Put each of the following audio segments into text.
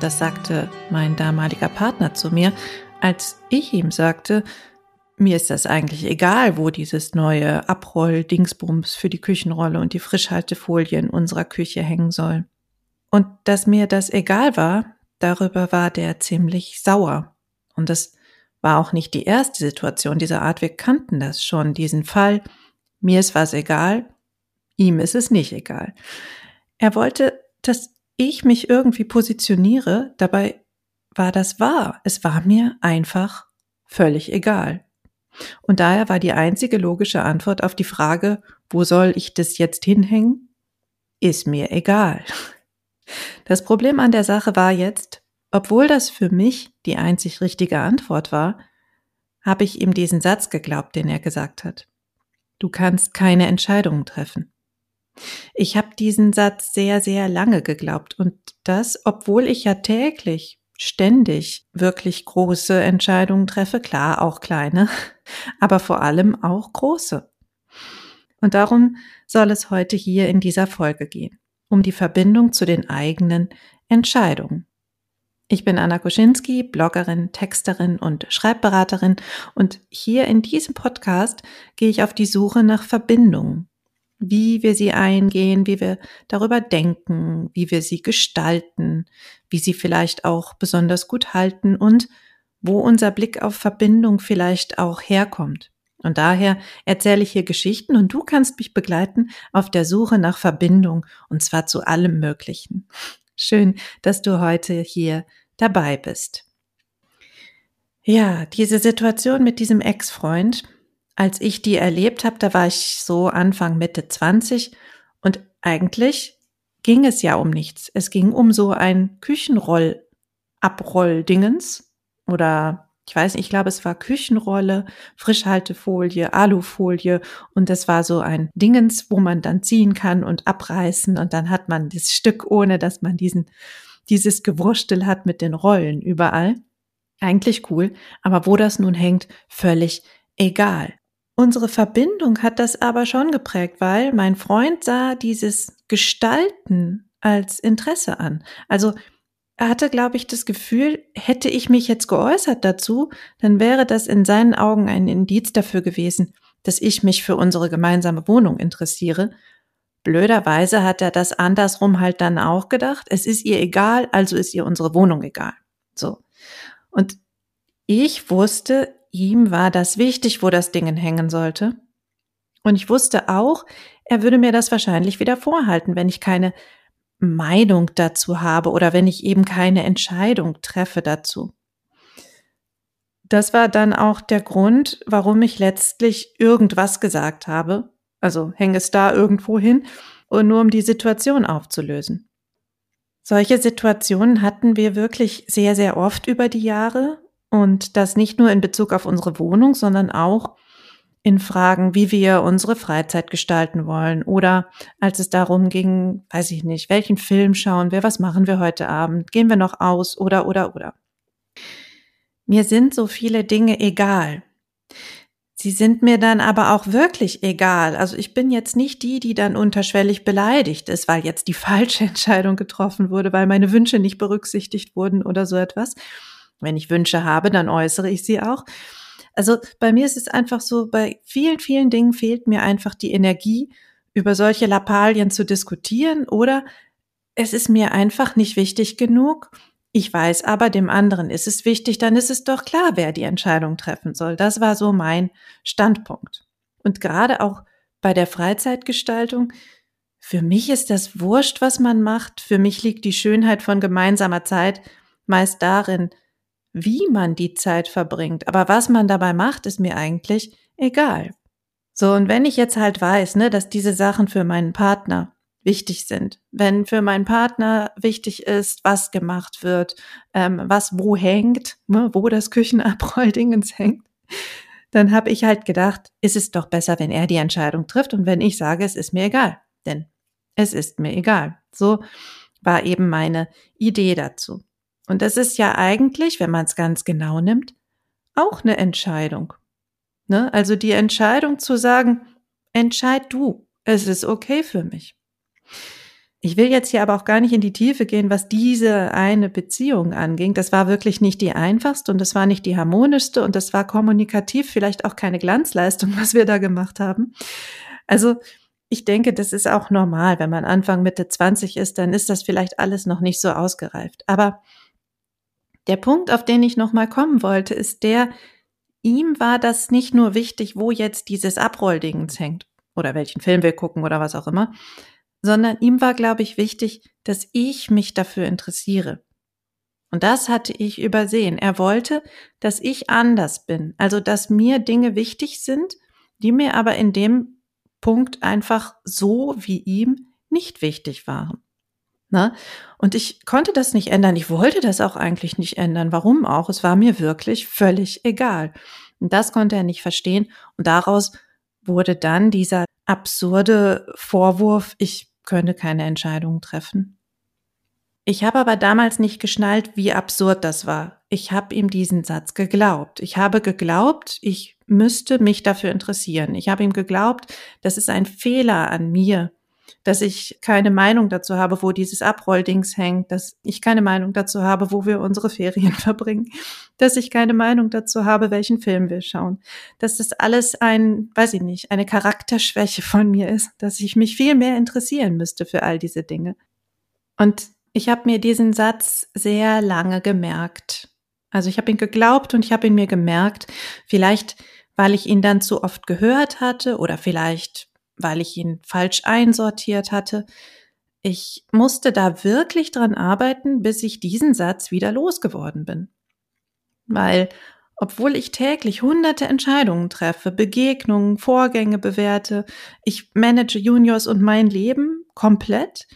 Das sagte mein damaliger Partner zu mir, als ich ihm sagte, mir ist das eigentlich egal, wo dieses neue Abroll-Dingsbums für die Küchenrolle und die Frischhaltefolie in unserer Küche hängen soll. Und dass mir das egal war, darüber war der ziemlich sauer. Und das war auch nicht die erste Situation dieser Art. Wir kannten das schon, diesen Fall. Mir ist was egal, ihm ist es nicht egal. Er wollte, dass ich mich irgendwie positioniere, dabei war das wahr. Es war mir einfach völlig egal. Und daher war die einzige logische Antwort auf die Frage, wo soll ich das jetzt hinhängen? Ist mir egal. Das Problem an der Sache war jetzt, obwohl das für mich die einzig richtige Antwort war, habe ich ihm diesen Satz geglaubt, den er gesagt hat. Du kannst keine Entscheidungen treffen. Ich habe diesen Satz sehr, sehr lange geglaubt und das, obwohl ich ja täglich, ständig wirklich große Entscheidungen treffe, klar auch kleine, aber vor allem auch große. Und darum soll es heute hier in dieser Folge gehen, um die Verbindung zu den eigenen Entscheidungen. Ich bin Anna Koschinski, Bloggerin, Texterin und Schreibberaterin und hier in diesem Podcast gehe ich auf die Suche nach Verbindungen wie wir sie eingehen, wie wir darüber denken, wie wir sie gestalten, wie sie vielleicht auch besonders gut halten und wo unser Blick auf Verbindung vielleicht auch herkommt. Und daher erzähle ich hier Geschichten und du kannst mich begleiten auf der Suche nach Verbindung und zwar zu allem Möglichen. Schön, dass du heute hier dabei bist. Ja, diese Situation mit diesem Ex-Freund, als ich die erlebt habe, da war ich so Anfang Mitte 20 und eigentlich ging es ja um nichts. Es ging um so ein Küchenroll Abrolldingens oder ich weiß nicht, ich glaube, es war Küchenrolle, Frischhaltefolie, Alufolie und das war so ein Dingens, wo man dann ziehen kann und abreißen und dann hat man das Stück, ohne dass man diesen, dieses Gewurstel hat mit den Rollen überall. Eigentlich cool, aber wo das nun hängt, völlig egal. Unsere Verbindung hat das aber schon geprägt, weil mein Freund sah dieses Gestalten als Interesse an. Also er hatte, glaube ich, das Gefühl, hätte ich mich jetzt geäußert dazu, dann wäre das in seinen Augen ein Indiz dafür gewesen, dass ich mich für unsere gemeinsame Wohnung interessiere. Blöderweise hat er das andersrum halt dann auch gedacht. Es ist ihr egal, also ist ihr unsere Wohnung egal. So. Und ich wusste, ihm war das wichtig, wo das Ding hängen sollte. Und ich wusste auch, er würde mir das wahrscheinlich wieder vorhalten, wenn ich keine Meinung dazu habe oder wenn ich eben keine Entscheidung treffe dazu. Das war dann auch der Grund, warum ich letztlich irgendwas gesagt habe. Also hänge es da irgendwo hin und nur um die Situation aufzulösen. Solche Situationen hatten wir wirklich sehr, sehr oft über die Jahre und das nicht nur in Bezug auf unsere Wohnung, sondern auch in Fragen, wie wir unsere Freizeit gestalten wollen oder als es darum ging, weiß ich nicht, welchen Film schauen wir, was machen wir heute Abend, gehen wir noch aus oder oder oder. Mir sind so viele Dinge egal. Sie sind mir dann aber auch wirklich egal. Also ich bin jetzt nicht die, die dann unterschwellig beleidigt ist, weil jetzt die falsche Entscheidung getroffen wurde, weil meine Wünsche nicht berücksichtigt wurden oder so etwas, wenn ich Wünsche habe, dann äußere ich sie auch. Also bei mir ist es einfach so, bei vielen, vielen Dingen fehlt mir einfach die Energie, über solche Lappalien zu diskutieren oder es ist mir einfach nicht wichtig genug. Ich weiß aber, dem anderen ist es wichtig, dann ist es doch klar, wer die Entscheidung treffen soll. Das war so mein Standpunkt. Und gerade auch bei der Freizeitgestaltung, für mich ist das wurscht, was man macht. Für mich liegt die Schönheit von gemeinsamer Zeit meist darin, wie man die Zeit verbringt, aber was man dabei macht, ist mir eigentlich egal. So, und wenn ich jetzt halt weiß, ne, dass diese Sachen für meinen Partner wichtig sind. Wenn für meinen Partner wichtig ist, was gemacht wird, ähm, was wo hängt, ne, wo das Küchenabroll-Dingens hängt, dann habe ich halt gedacht, ist es doch besser, wenn er die Entscheidung trifft und wenn ich sage, es ist mir egal. Denn es ist mir egal. So war eben meine Idee dazu. Und das ist ja eigentlich, wenn man es ganz genau nimmt, auch eine Entscheidung. Ne? Also die Entscheidung zu sagen, entscheid du, es ist okay für mich. Ich will jetzt hier aber auch gar nicht in die Tiefe gehen, was diese eine Beziehung anging. Das war wirklich nicht die einfachste und das war nicht die harmonischste und das war kommunikativ vielleicht auch keine Glanzleistung, was wir da gemacht haben. Also ich denke, das ist auch normal. Wenn man Anfang Mitte 20 ist, dann ist das vielleicht alles noch nicht so ausgereift. Aber der Punkt, auf den ich nochmal kommen wollte, ist der, ihm war das nicht nur wichtig, wo jetzt dieses Abrolldingens hängt oder welchen Film wir gucken oder was auch immer, sondern ihm war, glaube ich, wichtig, dass ich mich dafür interessiere. Und das hatte ich übersehen. Er wollte, dass ich anders bin, also dass mir Dinge wichtig sind, die mir aber in dem Punkt einfach so wie ihm nicht wichtig waren. Na? Und ich konnte das nicht ändern. Ich wollte das auch eigentlich nicht ändern. Warum auch? Es war mir wirklich völlig egal. Und das konnte er nicht verstehen. Und daraus wurde dann dieser absurde Vorwurf, ich könne keine Entscheidungen treffen. Ich habe aber damals nicht geschnallt, wie absurd das war. Ich habe ihm diesen Satz geglaubt. Ich habe geglaubt, ich müsste mich dafür interessieren. Ich habe ihm geglaubt, das ist ein Fehler an mir, dass ich keine Meinung dazu habe, wo dieses Abrolldings hängt, dass ich keine Meinung dazu habe, wo wir unsere Ferien verbringen, dass ich keine Meinung dazu habe, welchen Film wir schauen, dass das alles ein, weiß ich nicht, eine Charakterschwäche von mir ist, dass ich mich viel mehr interessieren müsste für all diese Dinge. Und ich habe mir diesen Satz sehr lange gemerkt. Also ich habe ihn geglaubt und ich habe ihn mir gemerkt, vielleicht weil ich ihn dann zu oft gehört hatte oder vielleicht weil ich ihn falsch einsortiert hatte. Ich musste da wirklich dran arbeiten, bis ich diesen Satz wieder losgeworden bin. Weil, obwohl ich täglich hunderte Entscheidungen treffe, Begegnungen, Vorgänge bewerte, ich manage Juniors und mein Leben komplett,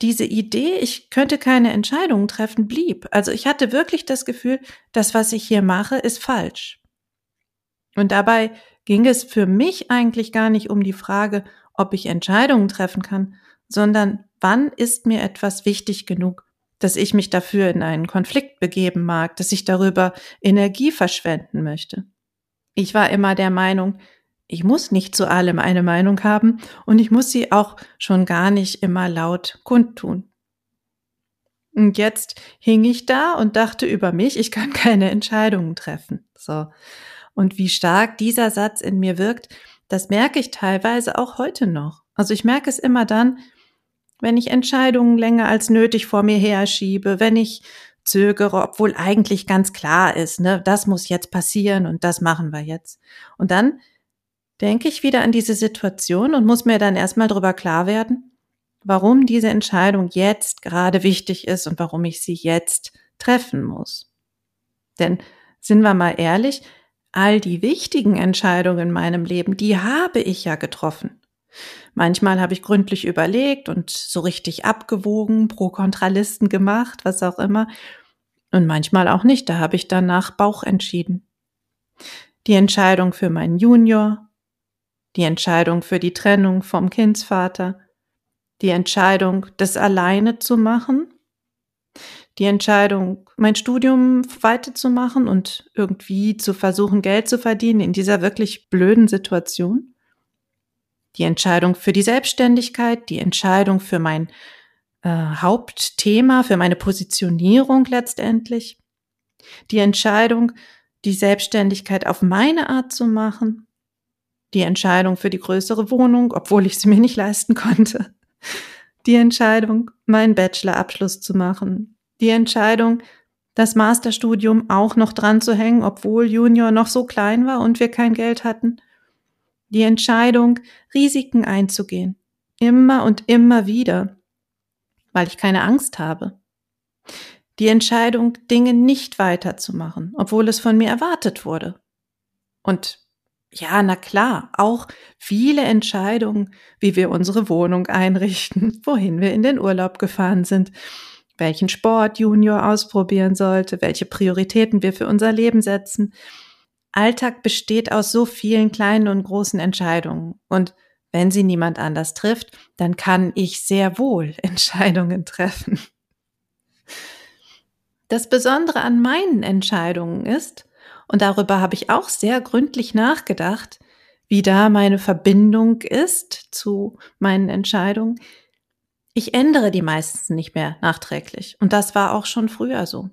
diese Idee, ich könnte keine Entscheidungen treffen, blieb. Also ich hatte wirklich das Gefühl, das, was ich hier mache, ist falsch. Und dabei ging es für mich eigentlich gar nicht um die Frage, ob ich Entscheidungen treffen kann, sondern wann ist mir etwas wichtig genug, dass ich mich dafür in einen Konflikt begeben mag, dass ich darüber Energie verschwenden möchte. Ich war immer der Meinung, ich muss nicht zu allem eine Meinung haben und ich muss sie auch schon gar nicht immer laut kundtun. Und jetzt hing ich da und dachte über mich, ich kann keine Entscheidungen treffen. So. Und wie stark dieser Satz in mir wirkt, das merke ich teilweise auch heute noch. Also ich merke es immer dann, wenn ich Entscheidungen länger als nötig vor mir herschiebe, wenn ich zögere, obwohl eigentlich ganz klar ist, ne, das muss jetzt passieren und das machen wir jetzt. Und dann denke ich wieder an diese Situation und muss mir dann erstmal darüber klar werden, warum diese Entscheidung jetzt gerade wichtig ist und warum ich sie jetzt treffen muss. Denn sind wir mal ehrlich, all die wichtigen Entscheidungen in meinem Leben, die habe ich ja getroffen. Manchmal habe ich gründlich überlegt und so richtig abgewogen, Pro-Kontralisten gemacht, was auch immer. Und manchmal auch nicht, da habe ich dann nach Bauch entschieden. Die Entscheidung für meinen Junior, die Entscheidung für die Trennung vom Kindsvater, die Entscheidung, das alleine zu machen die Entscheidung, mein Studium weiterzumachen und irgendwie zu versuchen, Geld zu verdienen in dieser wirklich blöden Situation. Die Entscheidung für die Selbstständigkeit, die Entscheidung für mein äh, Hauptthema, für meine Positionierung letztendlich. Die Entscheidung, die Selbstständigkeit auf meine Art zu machen. Die Entscheidung für die größere Wohnung, obwohl ich sie mir nicht leisten konnte. Die Entscheidung, meinen Bachelorabschluss zu machen die Entscheidung, das Masterstudium auch noch dran zu hängen, obwohl Junior noch so klein war und wir kein Geld hatten. Die Entscheidung, Risiken einzugehen. Immer und immer wieder, weil ich keine Angst habe. Die Entscheidung, Dinge nicht weiterzumachen, obwohl es von mir erwartet wurde. Und ja, na klar, auch viele Entscheidungen, wie wir unsere Wohnung einrichten, wohin wir in den Urlaub gefahren sind, welchen Sport Junior ausprobieren sollte, welche Prioritäten wir für unser Leben setzen. Alltag besteht aus so vielen kleinen und großen Entscheidungen. Und wenn sie niemand anders trifft, dann kann ich sehr wohl Entscheidungen treffen. Das Besondere an meinen Entscheidungen ist, und darüber habe ich auch sehr gründlich nachgedacht, wie da meine Verbindung ist zu meinen Entscheidungen. Ich ändere die meistens nicht mehr nachträglich. Und das war auch schon früher so.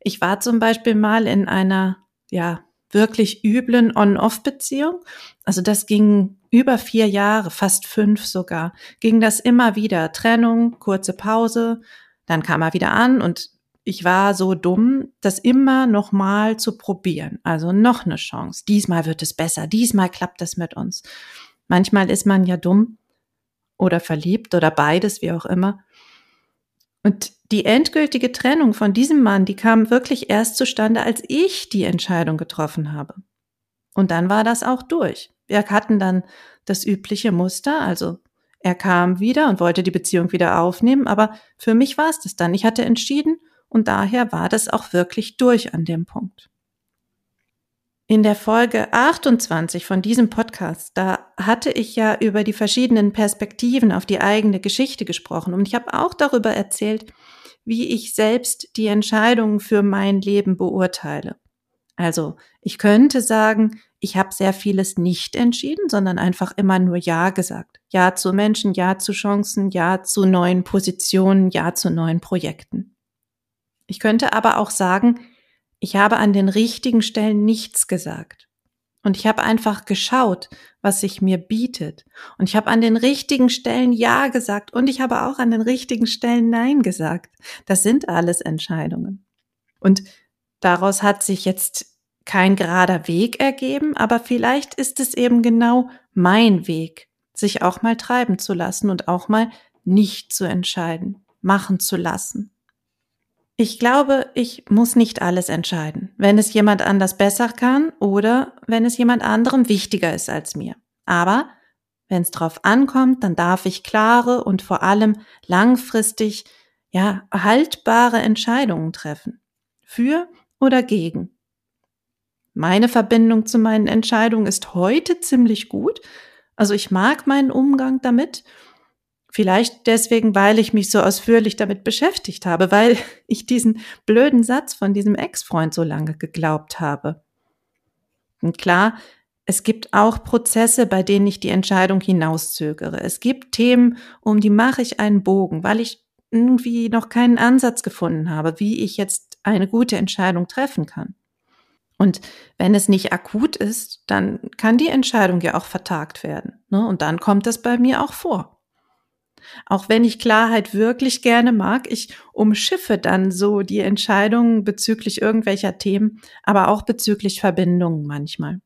Ich war zum Beispiel mal in einer, ja, wirklich üblen On-Off-Beziehung. Also das ging über vier Jahre, fast fünf sogar, ging das immer wieder. Trennung, kurze Pause, dann kam er wieder an und ich war so dumm, das immer noch mal zu probieren. Also noch eine Chance. Diesmal wird es besser. Diesmal klappt es mit uns. Manchmal ist man ja dumm oder verliebt oder beides, wie auch immer. Und die endgültige Trennung von diesem Mann, die kam wirklich erst zustande, als ich die Entscheidung getroffen habe. Und dann war das auch durch. Wir hatten dann das übliche Muster, also er kam wieder und wollte die Beziehung wieder aufnehmen, aber für mich war es das dann. Ich hatte entschieden und daher war das auch wirklich durch an dem Punkt. In der Folge 28 von diesem Podcast, da hatte ich ja über die verschiedenen Perspektiven auf die eigene Geschichte gesprochen und ich habe auch darüber erzählt, wie ich selbst die Entscheidungen für mein Leben beurteile. Also, ich könnte sagen, ich habe sehr vieles nicht entschieden, sondern einfach immer nur Ja gesagt. Ja zu Menschen, Ja zu Chancen, Ja zu neuen Positionen, Ja zu neuen Projekten. Ich könnte aber auch sagen, ich habe an den richtigen Stellen nichts gesagt. Und ich habe einfach geschaut, was sich mir bietet. Und ich habe an den richtigen Stellen Ja gesagt und ich habe auch an den richtigen Stellen Nein gesagt. Das sind alles Entscheidungen. Und daraus hat sich jetzt kein gerader Weg ergeben, aber vielleicht ist es eben genau mein Weg, sich auch mal treiben zu lassen und auch mal nicht zu entscheiden, machen zu lassen. Ich glaube, ich muss nicht alles entscheiden, wenn es jemand anders besser kann oder wenn es jemand anderem wichtiger ist als mir. Aber wenn es drauf ankommt, dann darf ich klare und vor allem langfristig, ja, haltbare Entscheidungen treffen. Für oder gegen. Meine Verbindung zu meinen Entscheidungen ist heute ziemlich gut. Also ich mag meinen Umgang damit Vielleicht deswegen, weil ich mich so ausführlich damit beschäftigt habe, weil ich diesen blöden Satz von diesem Ex-Freund so lange geglaubt habe. Und klar, es gibt auch Prozesse, bei denen ich die Entscheidung hinauszögere. Es gibt Themen, um die mache ich einen Bogen, weil ich irgendwie noch keinen Ansatz gefunden habe, wie ich jetzt eine gute Entscheidung treffen kann. Und wenn es nicht akut ist, dann kann die Entscheidung ja auch vertagt werden. Ne? Und dann kommt es bei mir auch vor. Auch wenn ich Klarheit wirklich gerne mag, ich umschiffe dann so die Entscheidungen bezüglich irgendwelcher Themen, aber auch bezüglich Verbindungen manchmal.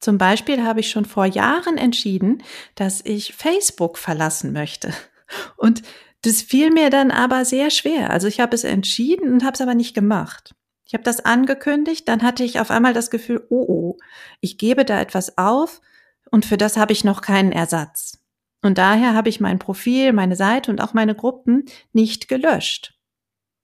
Zum Beispiel habe ich schon vor Jahren entschieden, dass ich Facebook verlassen möchte. Und das fiel mir dann aber sehr schwer. Also ich habe es entschieden und habe es aber nicht gemacht. Ich habe das angekündigt, dann hatte ich auf einmal das Gefühl, oh oh, ich gebe da etwas auf und für das habe ich noch keinen Ersatz. Und daher habe ich mein Profil, meine Seite und auch meine Gruppen nicht gelöscht.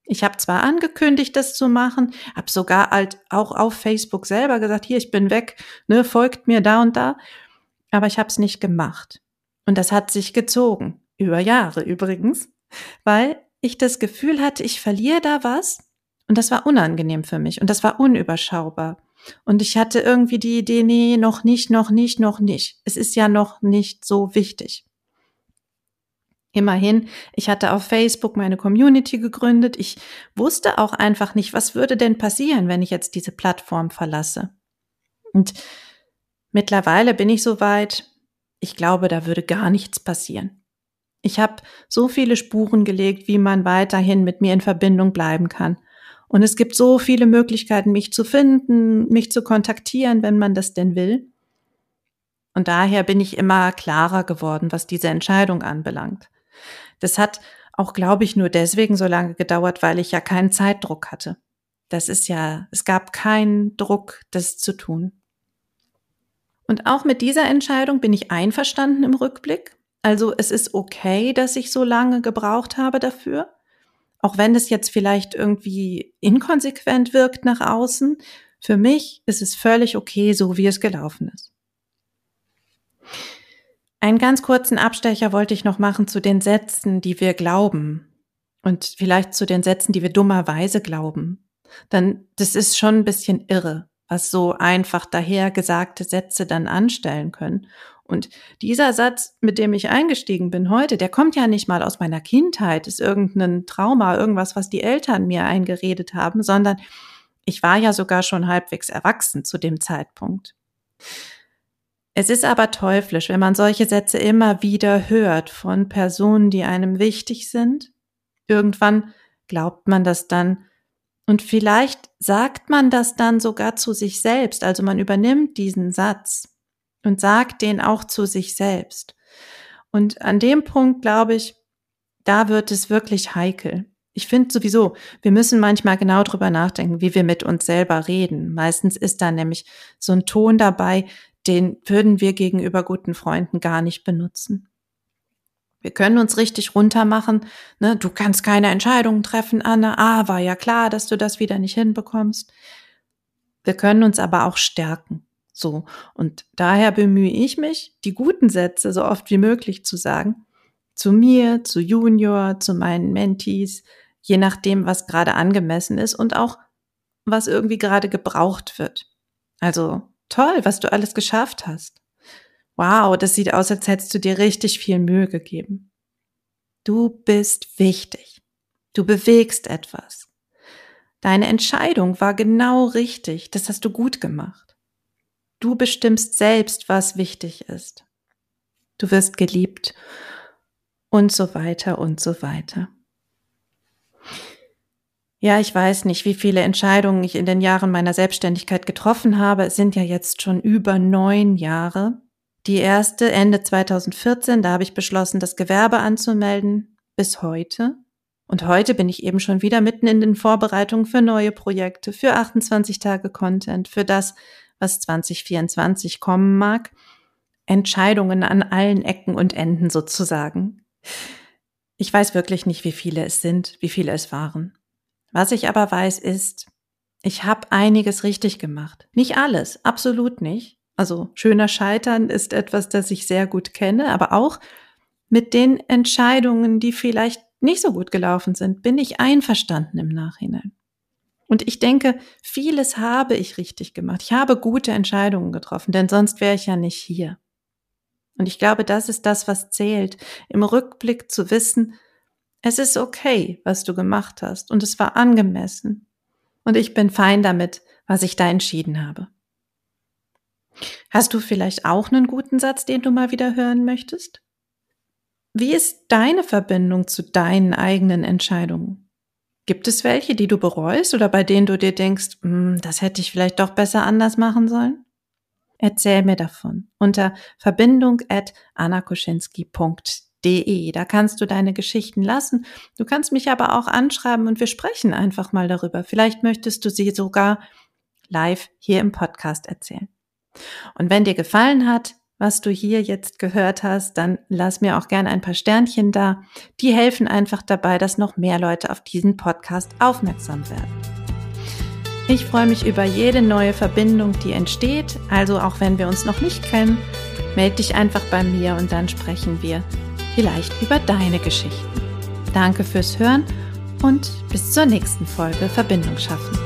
Ich habe zwar angekündigt, das zu machen, habe sogar halt auch auf Facebook selber gesagt, hier, ich bin weg, ne, folgt mir da und da, aber ich habe es nicht gemacht. Und das hat sich gezogen, über Jahre übrigens, weil ich das Gefühl hatte, ich verliere da was und das war unangenehm für mich und das war unüberschaubar. Und ich hatte irgendwie die Idee, nee, noch nicht, noch nicht, noch nicht. Es ist ja noch nicht so wichtig. Immerhin, ich hatte auf Facebook meine Community gegründet. Ich wusste auch einfach nicht, was würde denn passieren, wenn ich jetzt diese Plattform verlasse. Und mittlerweile bin ich so weit, ich glaube, da würde gar nichts passieren. Ich habe so viele Spuren gelegt, wie man weiterhin mit mir in Verbindung bleiben kann. Und es gibt so viele Möglichkeiten, mich zu finden, mich zu kontaktieren, wenn man das denn will. Und daher bin ich immer klarer geworden, was diese Entscheidung anbelangt. Das hat auch, glaube ich, nur deswegen so lange gedauert, weil ich ja keinen Zeitdruck hatte. Das ist ja, es gab keinen Druck, das zu tun. Und auch mit dieser Entscheidung bin ich einverstanden im Rückblick. Also es ist okay, dass ich so lange gebraucht habe dafür. Auch wenn es jetzt vielleicht irgendwie inkonsequent wirkt nach außen. Für mich ist es völlig okay, so wie es gelaufen ist. Einen ganz kurzen Abstecher wollte ich noch machen zu den Sätzen, die wir glauben. Und vielleicht zu den Sätzen, die wir dummerweise glauben. Denn das ist schon ein bisschen irre, was so einfach dahergesagte Sätze dann anstellen können. Und dieser Satz, mit dem ich eingestiegen bin heute, der kommt ja nicht mal aus meiner Kindheit, ist irgendein Trauma, irgendwas, was die Eltern mir eingeredet haben, sondern ich war ja sogar schon halbwegs erwachsen zu dem Zeitpunkt. Es ist aber teuflisch, wenn man solche Sätze immer wieder hört von Personen, die einem wichtig sind. Irgendwann glaubt man das dann und vielleicht sagt man das dann sogar zu sich selbst, also man übernimmt diesen Satz und sagt den auch zu sich selbst. Und an dem Punkt, glaube ich, da wird es wirklich heikel. Ich finde sowieso, wir müssen manchmal genau drüber nachdenken, wie wir mit uns selber reden. Meistens ist da nämlich so ein Ton dabei, den würden wir gegenüber guten Freunden gar nicht benutzen. Wir können uns richtig runtermachen. Ne? Du kannst keine Entscheidungen treffen, Anne. Ah, war ja klar, dass du das wieder nicht hinbekommst. Wir können uns aber auch stärken. So. Und daher bemühe ich mich, die guten Sätze so oft wie möglich zu sagen. Zu mir, zu Junior, zu meinen Mentees, je nachdem, was gerade angemessen ist und auch was irgendwie gerade gebraucht wird. Also Toll, was du alles geschafft hast. Wow, das sieht aus, als hättest du dir richtig viel Mühe gegeben. Du bist wichtig. Du bewegst etwas. Deine Entscheidung war genau richtig. Das hast du gut gemacht. Du bestimmst selbst, was wichtig ist. Du wirst geliebt und so weiter und so weiter. Ja, ich weiß nicht, wie viele Entscheidungen ich in den Jahren meiner Selbstständigkeit getroffen habe. Es sind ja jetzt schon über neun Jahre. Die erste Ende 2014, da habe ich beschlossen, das Gewerbe anzumelden, bis heute. Und heute bin ich eben schon wieder mitten in den Vorbereitungen für neue Projekte, für 28 Tage Content, für das, was 2024 kommen mag. Entscheidungen an allen Ecken und Enden sozusagen. Ich weiß wirklich nicht, wie viele es sind, wie viele es waren. Was ich aber weiß ist, ich habe einiges richtig gemacht. Nicht alles, absolut nicht. Also schöner Scheitern ist etwas, das ich sehr gut kenne, aber auch mit den Entscheidungen, die vielleicht nicht so gut gelaufen sind, bin ich einverstanden im Nachhinein. Und ich denke, vieles habe ich richtig gemacht. Ich habe gute Entscheidungen getroffen, denn sonst wäre ich ja nicht hier. Und ich glaube, das ist das, was zählt, im Rückblick zu wissen, es ist okay, was du gemacht hast und es war angemessen. Und ich bin fein damit, was ich da entschieden habe. Hast du vielleicht auch einen guten Satz, den du mal wieder hören möchtest? Wie ist deine Verbindung zu deinen eigenen Entscheidungen? Gibt es welche, die du bereust oder bei denen du dir denkst, hm, das hätte ich vielleicht doch besser anders machen sollen? Erzähl mir davon unter verbindung at annakoschinski.de www.de. Da kannst du deine Geschichten lassen. Du kannst mich aber auch anschreiben und wir sprechen einfach mal darüber. Vielleicht möchtest du sie sogar live hier im Podcast erzählen. Und wenn dir gefallen hat, was du hier jetzt gehört hast, dann lass mir auch gerne ein paar Sternchen da. Die helfen einfach dabei, dass noch mehr Leute auf diesen Podcast aufmerksam werden. Ich freue mich über jede neue Verbindung, die entsteht. Also auch wenn wir uns noch nicht kennen, melde dich einfach bei mir und dann sprechen wir vielleicht über deine Geschichten. Danke fürs Hören und bis zur nächsten Folge Verbindung schaffen.